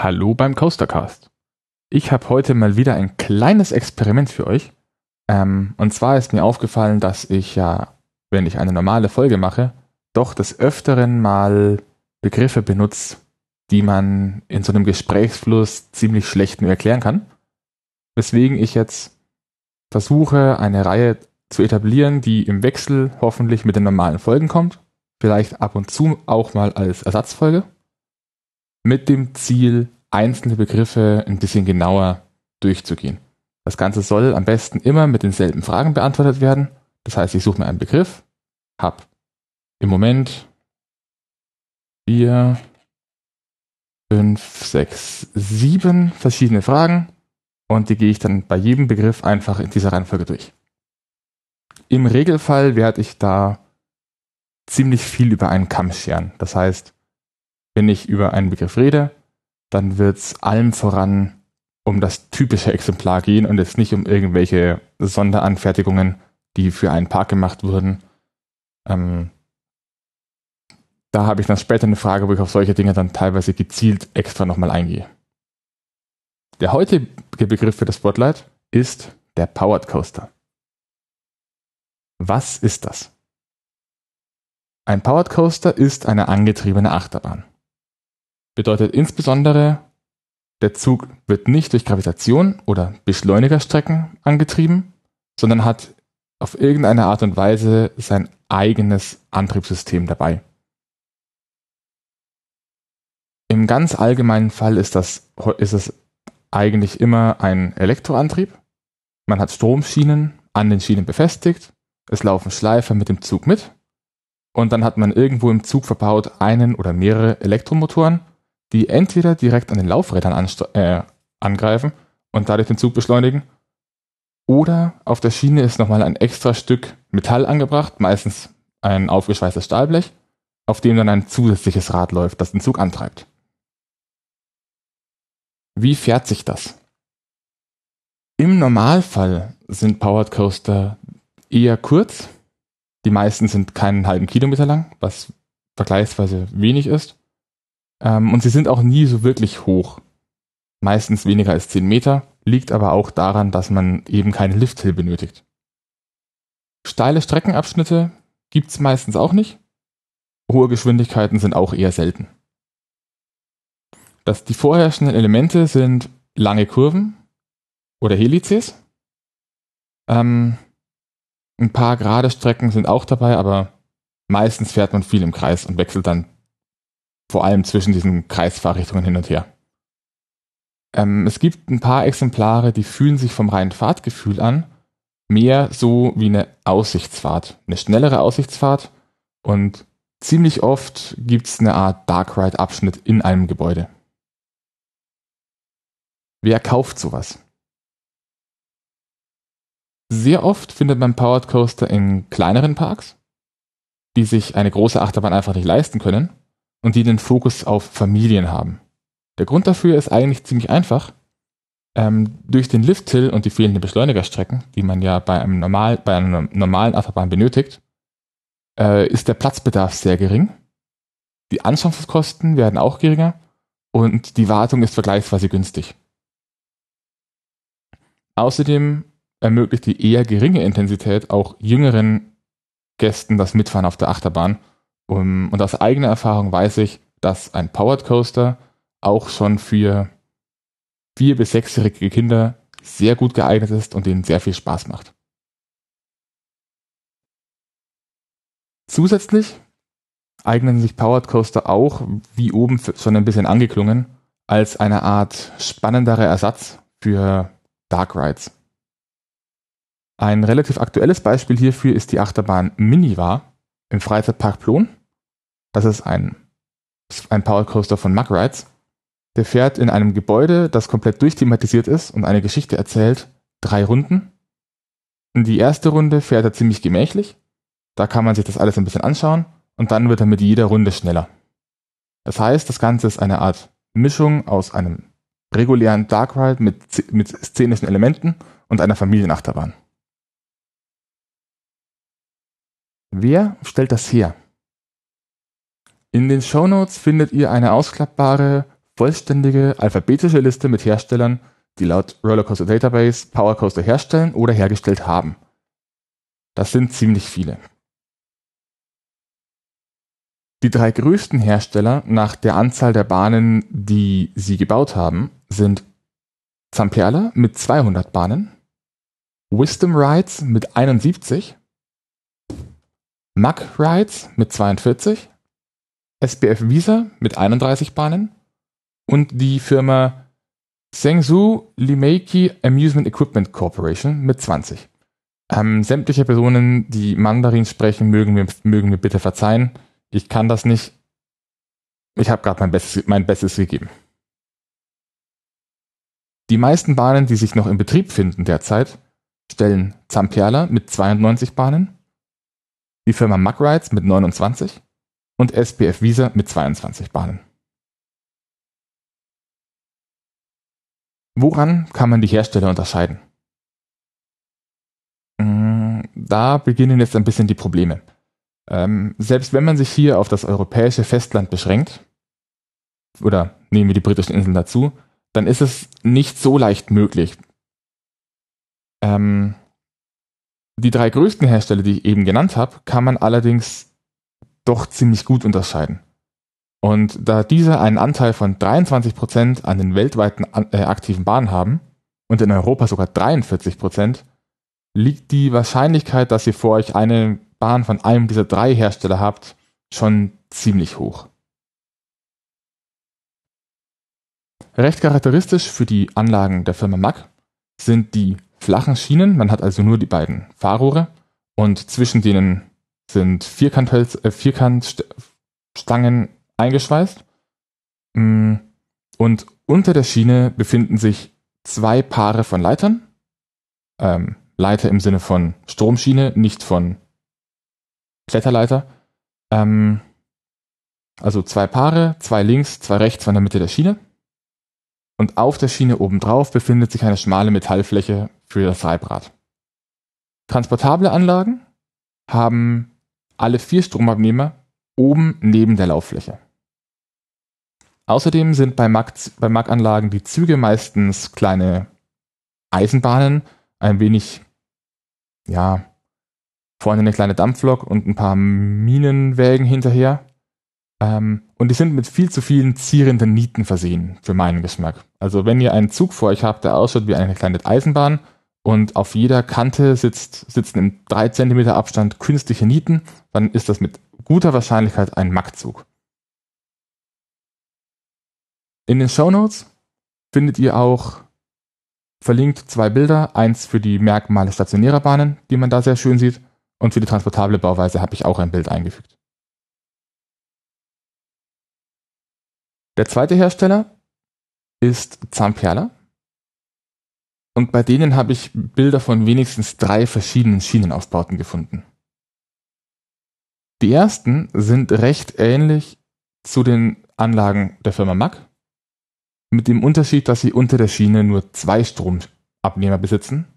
Hallo beim Coastercast. Ich habe heute mal wieder ein kleines Experiment für euch. Ähm, und zwar ist mir aufgefallen, dass ich ja, wenn ich eine normale Folge mache, doch des Öfteren mal Begriffe benutze, die man in so einem Gesprächsfluss ziemlich schlecht nur erklären kann. Weswegen ich jetzt versuche, eine Reihe zu etablieren, die im Wechsel hoffentlich mit den normalen Folgen kommt. Vielleicht ab und zu auch mal als Ersatzfolge mit dem Ziel, einzelne Begriffe ein bisschen genauer durchzugehen. Das Ganze soll am besten immer mit denselben Fragen beantwortet werden. Das heißt, ich suche mir einen Begriff, habe im Moment vier, fünf, sechs, sieben verschiedene Fragen und die gehe ich dann bei jedem Begriff einfach in dieser Reihenfolge durch. Im Regelfall werde ich da ziemlich viel über einen Kamm scheren. Das heißt, wenn ich über einen Begriff rede, dann wird es allem voran um das typische Exemplar gehen und jetzt nicht um irgendwelche Sonderanfertigungen, die für einen Park gemacht wurden. Ähm, da habe ich dann später eine Frage, wo ich auf solche Dinge dann teilweise gezielt extra nochmal eingehe. Der heutige Begriff für das Spotlight ist der Powered Coaster. Was ist das? Ein Powered Coaster ist eine angetriebene Achterbahn bedeutet insbesondere, der Zug wird nicht durch Gravitation oder Beschleunigerstrecken angetrieben, sondern hat auf irgendeine Art und Weise sein eigenes Antriebssystem dabei. Im ganz allgemeinen Fall ist, das, ist es eigentlich immer ein Elektroantrieb. Man hat Stromschienen an den Schienen befestigt, es laufen Schleifer mit dem Zug mit und dann hat man irgendwo im Zug verbaut einen oder mehrere Elektromotoren, die entweder direkt an den Laufrädern äh, angreifen und dadurch den Zug beschleunigen, oder auf der Schiene ist nochmal ein extra Stück Metall angebracht, meistens ein aufgeschweißtes Stahlblech, auf dem dann ein zusätzliches Rad läuft, das den Zug antreibt. Wie fährt sich das? Im Normalfall sind Powered Coaster eher kurz. Die meisten sind keinen halben Kilometer lang, was vergleichsweise wenig ist. Ähm, und sie sind auch nie so wirklich hoch. Meistens weniger als 10 Meter, liegt aber auch daran, dass man eben keine Lifthill benötigt. Steile Streckenabschnitte gibt's meistens auch nicht. Hohe Geschwindigkeiten sind auch eher selten. Das, die vorherrschenden Elemente sind lange Kurven oder Helices. Ähm, ein paar gerade Strecken sind auch dabei, aber meistens fährt man viel im Kreis und wechselt dann vor allem zwischen diesen Kreisfahrrichtungen hin und her. Ähm, es gibt ein paar Exemplare, die fühlen sich vom reinen Fahrtgefühl an, mehr so wie eine Aussichtsfahrt, eine schnellere Aussichtsfahrt und ziemlich oft gibt es eine Art Dark Ride Abschnitt in einem Gebäude. Wer kauft sowas? Sehr oft findet man Powered Coaster in kleineren Parks, die sich eine große Achterbahn einfach nicht leisten können und die den Fokus auf Familien haben. Der Grund dafür ist eigentlich ziemlich einfach. Ähm, durch den Lift-Hill und die fehlenden Beschleunigerstrecken, die man ja bei, einem normal, bei einer normalen Achterbahn benötigt, äh, ist der Platzbedarf sehr gering. Die Anschaffungskosten werden auch geringer und die Wartung ist vergleichsweise günstig. Außerdem ermöglicht die eher geringe Intensität auch jüngeren Gästen das Mitfahren auf der Achterbahn um, und aus eigener Erfahrung weiß ich, dass ein Powered Coaster auch schon für vier- bis sechsjährige Kinder sehr gut geeignet ist und denen sehr viel Spaß macht. Zusätzlich eignen sich Powered Coaster auch, wie oben schon ein bisschen angeklungen, als eine Art spannenderer Ersatz für Dark Rides. Ein relativ aktuelles Beispiel hierfür ist die Achterbahn Miniva im Freizeitpark Plon. Das ist ein, ein Power Coaster von Mug Rides. Der fährt in einem Gebäude, das komplett durchthematisiert ist und eine Geschichte erzählt, drei Runden. In die erste Runde fährt er ziemlich gemächlich. Da kann man sich das alles ein bisschen anschauen und dann wird er mit jeder Runde schneller. Das heißt, das Ganze ist eine Art Mischung aus einem regulären Dark Ride mit, mit szenischen Elementen und einer Familienachterbahn. Wer stellt das her? In den Shownotes findet ihr eine ausklappbare vollständige alphabetische Liste mit Herstellern, die laut Rollercoaster Database Powercoaster herstellen oder hergestellt haben. Das sind ziemlich viele. Die drei größten Hersteller nach der Anzahl der Bahnen, die sie gebaut haben, sind Zamperla mit 200 Bahnen, Wisdom Rides mit 71, Mack Rides mit 42, SBF Visa mit 31 Bahnen und die Firma Zhengzhou Limeiki Amusement Equipment Corporation mit 20. Ähm, sämtliche Personen, die Mandarin sprechen, mögen mir, mögen mir bitte verzeihen. Ich kann das nicht. Ich habe gerade mein Bestes, mein Bestes gegeben. Die meisten Bahnen, die sich noch in Betrieb finden derzeit, stellen Zamperla mit 92 Bahnen, die Firma Mack Rides mit 29 und SPF Visa mit 22 Bahnen. Woran kann man die Hersteller unterscheiden? Mm, da beginnen jetzt ein bisschen die Probleme. Ähm, selbst wenn man sich hier auf das europäische Festland beschränkt, oder nehmen wir die britischen Inseln dazu, dann ist es nicht so leicht möglich. Ähm, die drei größten Hersteller, die ich eben genannt habe, kann man allerdings doch ziemlich gut unterscheiden. Und da diese einen Anteil von 23% an den weltweiten äh, aktiven Bahnen haben und in Europa sogar 43%, liegt die Wahrscheinlichkeit, dass ihr vor euch eine Bahn von einem dieser drei Hersteller habt, schon ziemlich hoch. Recht charakteristisch für die Anlagen der Firma Mack sind die flachen Schienen, man hat also nur die beiden Fahrrohre und zwischen denen sind Vierkanthölz, äh, Vierkantstangen eingeschweißt. Mm, und unter der Schiene befinden sich zwei Paare von Leitern. Ähm, Leiter im Sinne von Stromschiene, nicht von Kletterleiter. Ähm, also zwei Paare, zwei links, zwei rechts von der Mitte der Schiene. Und auf der Schiene obendrauf befindet sich eine schmale Metallfläche für das Reibrad. Transportable Anlagen haben alle vier Stromabnehmer oben neben der Lauffläche. Außerdem sind bei Mac-Anlagen die Züge meistens kleine Eisenbahnen, ein wenig, ja, vorne eine kleine Dampflok und ein paar Minenwägen hinterher. Ähm, und die sind mit viel zu vielen zierenden Nieten versehen, für meinen Geschmack. Also wenn ihr einen Zug vor euch habt, der ausschaut wie eine kleine Eisenbahn und auf jeder Kante sitzt, sitzen im 3 cm Abstand künstliche Nieten, dann ist das mit guter Wahrscheinlichkeit ein Mack-Zug. In den Show Notes findet ihr auch verlinkt zwei Bilder, eins für die Merkmale stationärer Bahnen, die man da sehr schön sieht, und für die transportable Bauweise habe ich auch ein Bild eingefügt. Der zweite Hersteller ist Zamperla. Und bei denen habe ich Bilder von wenigstens drei verschiedenen Schienenaufbauten gefunden. Die ersten sind recht ähnlich zu den Anlagen der Firma Mack, mit dem Unterschied, dass sie unter der Schiene nur zwei Stromabnehmer besitzen,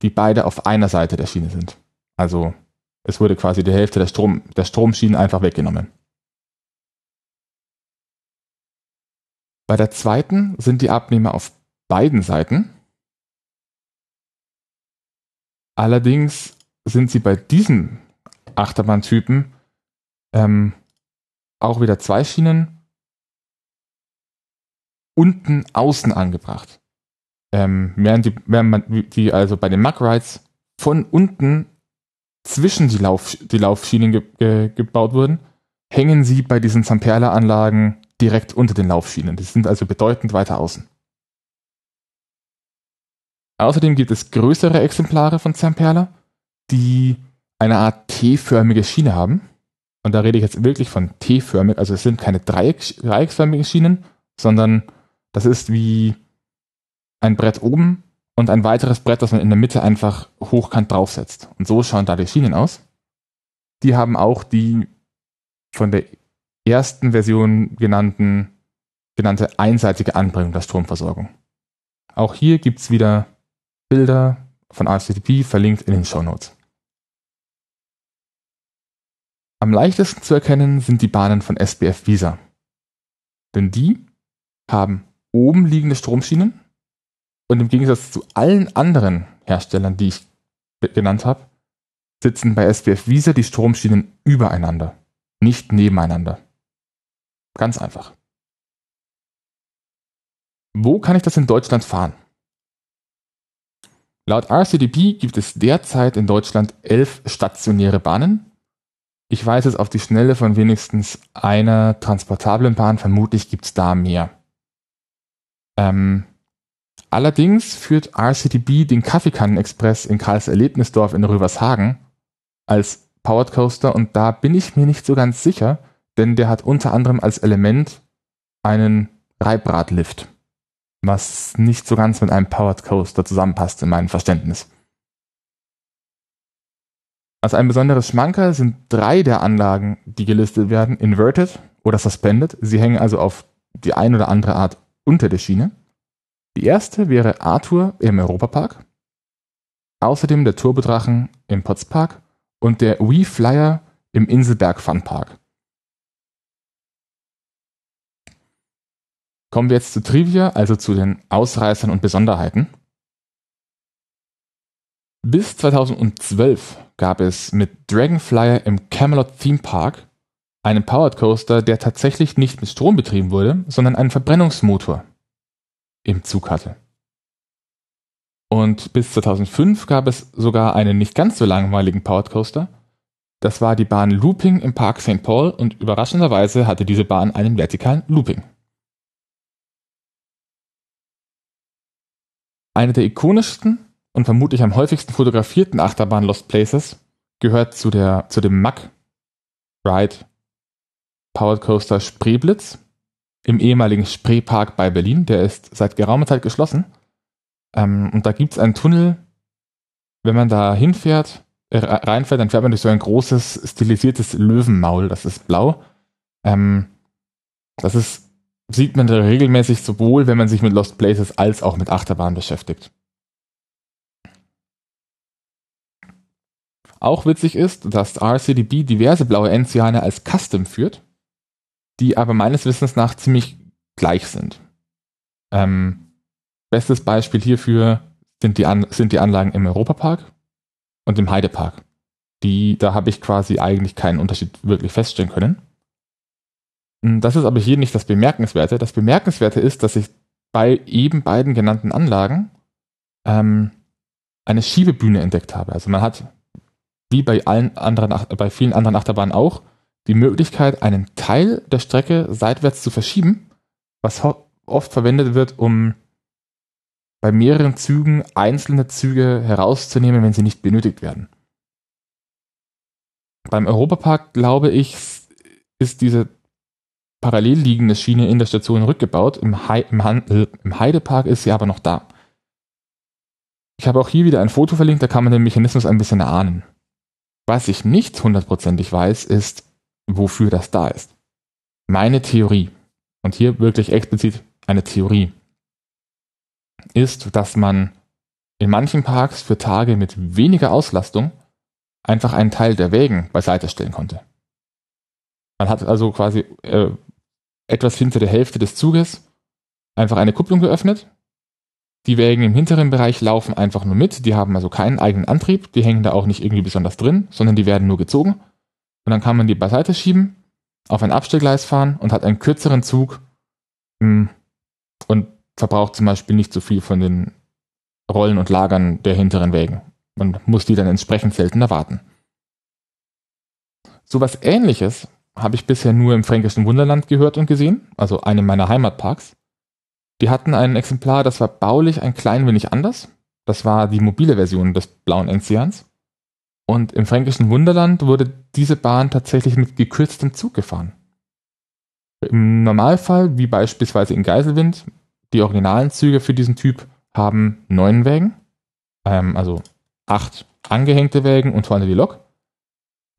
die beide auf einer Seite der Schiene sind. Also es wurde quasi die Hälfte der, Strom, der Stromschienen einfach weggenommen. Bei der zweiten sind die Abnehmer auf beiden Seiten. Allerdings sind sie bei diesem Achterbahntypen ähm, auch wieder zwei Schienen unten außen angebracht. Ähm, während, die, während man die also bei den Mack Rides von unten zwischen die, Lauf, die Laufschienen ge, ge, gebaut wurden, hängen sie bei diesen Zamperla-Anlagen direkt unter den Laufschienen. Die sind also bedeutend weiter außen. Außerdem gibt es größere Exemplare von Zamperla, die eine Art T-förmige Schiene haben. Und da rede ich jetzt wirklich von T-förmig, also es sind keine Dreieck, dreiecksförmigen Schienen, sondern das ist wie ein Brett oben und ein weiteres Brett, das man in der Mitte einfach hochkant draufsetzt. Und so schauen da die Schienen aus. Die haben auch die von der ersten Version genannten, genannte einseitige Anbringung der Stromversorgung. Auch hier gibt's wieder Bilder von RCTP verlinkt in den Show Notes. Am leichtesten zu erkennen sind die Bahnen von SBF Visa. Denn die haben oben liegende Stromschienen und im Gegensatz zu allen anderen Herstellern, die ich genannt habe, sitzen bei SPF Visa die Stromschienen übereinander, nicht nebeneinander. Ganz einfach. Wo kann ich das in Deutschland fahren? Laut RCDP gibt es derzeit in Deutschland elf stationäre Bahnen. Ich weiß es auf die Schnelle von wenigstens einer transportablen Bahn, vermutlich gibt es da mehr. Ähm, allerdings führt RCDP den Kaffeekannenexpress in Karls Erlebnisdorf in Rövershagen als Powered Coaster und da bin ich mir nicht so ganz sicher, denn der hat unter anderem als Element einen Reibradlift, was nicht so ganz mit einem Powered Coaster zusammenpasst in meinem Verständnis. Als ein besonderes Schmankerl sind drei der Anlagen, die gelistet werden, inverted oder suspended. Sie hängen also auf die ein oder andere Art unter der Schiene. Die erste wäre Arthur im Europapark, außerdem der Turbodrachen im Potspark und der Wii Flyer im Inselberg Funpark. Kommen wir jetzt zu Trivia, also zu den Ausreißern und Besonderheiten. Bis 2012 gab es mit Dragonflyer im Camelot Theme Park einen Powered Coaster, der tatsächlich nicht mit Strom betrieben wurde, sondern einen Verbrennungsmotor im Zug hatte. Und bis 2005 gab es sogar einen nicht ganz so langweiligen Powered Coaster. Das war die Bahn Looping im Park St. Paul und überraschenderweise hatte diese Bahn einen vertikalen Looping. Eine der ikonischsten und vermutlich am häufigsten fotografierten Achterbahn Lost Places gehört zu, der, zu dem MAC Ride Powered Coaster Spreeblitz im ehemaligen Spreepark bei Berlin. Der ist seit geraumer Zeit geschlossen. Ähm, und da gibt es einen Tunnel, wenn man da hinfährt, äh, reinfährt, dann fährt man durch so ein großes, stilisiertes Löwenmaul, das ist blau. Ähm, das ist sieht man da regelmäßig sowohl, wenn man sich mit Lost Places als auch mit Achterbahn beschäftigt. Auch witzig ist, dass RCDB diverse blaue Enziane als Custom führt, die aber meines Wissens nach ziemlich gleich sind. Ähm, bestes Beispiel hierfür sind die, An sind die Anlagen im Europapark und im Heidepark. Die, da habe ich quasi eigentlich keinen Unterschied wirklich feststellen können. Hm, das ist aber hier nicht das Bemerkenswerte. Das Bemerkenswerte ist, dass ich bei eben beiden genannten Anlagen ähm, eine Schiebebühne entdeckt habe. Also man hat, wie bei allen anderen, bei vielen anderen Achterbahnen auch, die Möglichkeit, einen Teil der Strecke seitwärts zu verschieben, was oft verwendet wird, um bei mehreren Zügen einzelne Züge herauszunehmen, wenn sie nicht benötigt werden. Beim Europapark, glaube ich, ist diese parallel liegende Schiene in der Station rückgebaut. Im, He im, äh, Im Heidepark ist sie aber noch da. Ich habe auch hier wieder ein Foto verlinkt, da kann man den Mechanismus ein bisschen erahnen. Was ich nicht hundertprozentig weiß, ist, wofür das da ist. Meine Theorie, und hier wirklich explizit eine Theorie, ist, dass man in manchen Parks für Tage mit weniger Auslastung einfach einen Teil der Wägen beiseite stellen konnte. Man hat also quasi äh, etwas hinter der Hälfte des Zuges einfach eine Kupplung geöffnet. Die Wägen im hinteren Bereich laufen einfach nur mit. Die haben also keinen eigenen Antrieb. Die hängen da auch nicht irgendwie besonders drin, sondern die werden nur gezogen. Und dann kann man die beiseite schieben, auf ein Abstellgleis fahren und hat einen kürzeren Zug hm, und verbraucht zum Beispiel nicht so viel von den Rollen und Lagern der hinteren Wägen. Man muss die dann entsprechend seltener warten. So was ähnliches habe ich bisher nur im Fränkischen Wunderland gehört und gesehen, also einem meiner Heimatparks. Die hatten ein Exemplar, das war baulich ein klein wenig anders. Das war die mobile Version des blauen Enzians. Und im Fränkischen Wunderland wurde diese Bahn tatsächlich mit gekürztem Zug gefahren. Im Normalfall, wie beispielsweise in Geiselwind, die originalen Züge für diesen Typ haben neun Wägen, ähm, also acht angehängte Wägen und vorne die Lok.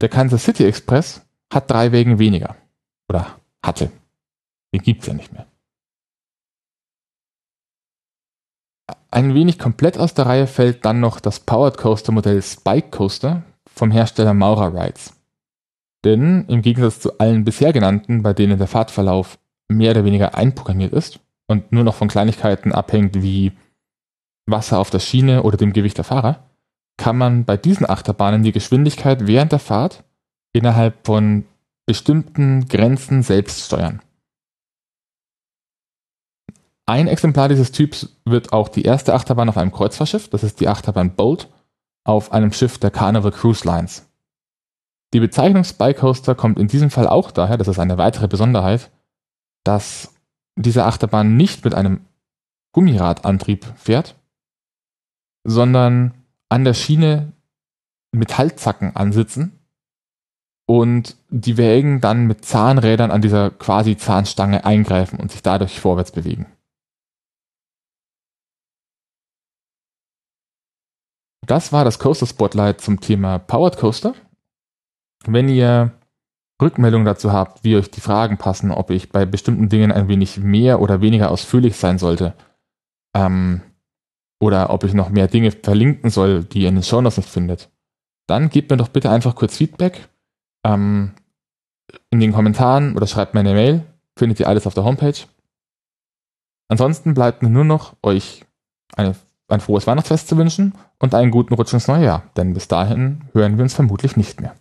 Der Kansas City Express hat drei Wägen weniger. Oder hatte. Den gibt es ja nicht mehr. Ein wenig komplett aus der Reihe fällt dann noch das Powered Coaster Modell Spike Coaster vom Hersteller Maura Rides. Denn im Gegensatz zu allen bisher genannten, bei denen der Fahrtverlauf mehr oder weniger einprogrammiert ist, und nur noch von Kleinigkeiten abhängt wie Wasser auf der Schiene oder dem Gewicht der Fahrer, kann man bei diesen Achterbahnen die Geschwindigkeit während der Fahrt innerhalb von bestimmten Grenzen selbst steuern. Ein Exemplar dieses Typs wird auch die erste Achterbahn auf einem Kreuzfahrtschiff, das ist die Achterbahn Bolt, auf einem Schiff der Carnival Cruise Lines. Die Bezeichnung Spy Coaster kommt in diesem Fall auch daher, das ist eine weitere Besonderheit, dass diese Achterbahn nicht mit einem Gummiradantrieb fährt, sondern an der Schiene Metallzacken ansitzen und die Wägen dann mit Zahnrädern an dieser quasi Zahnstange eingreifen und sich dadurch vorwärts bewegen. Das war das Coaster Spotlight zum Thema Powered Coaster. Wenn ihr Rückmeldungen dazu habt, wie euch die Fragen passen, ob ich bei bestimmten Dingen ein wenig mehr oder weniger ausführlich sein sollte, ähm, oder ob ich noch mehr Dinge verlinken soll, die ihr in den Shownotes nicht findet, dann gebt mir doch bitte einfach kurz Feedback ähm, in den Kommentaren oder schreibt mir eine Mail. Findet ihr alles auf der Homepage. Ansonsten bleibt mir nur noch euch eine ein frohes Weihnachtsfest zu wünschen und einen guten Rutsch ins neue Jahr, denn bis dahin hören wir uns vermutlich nicht mehr.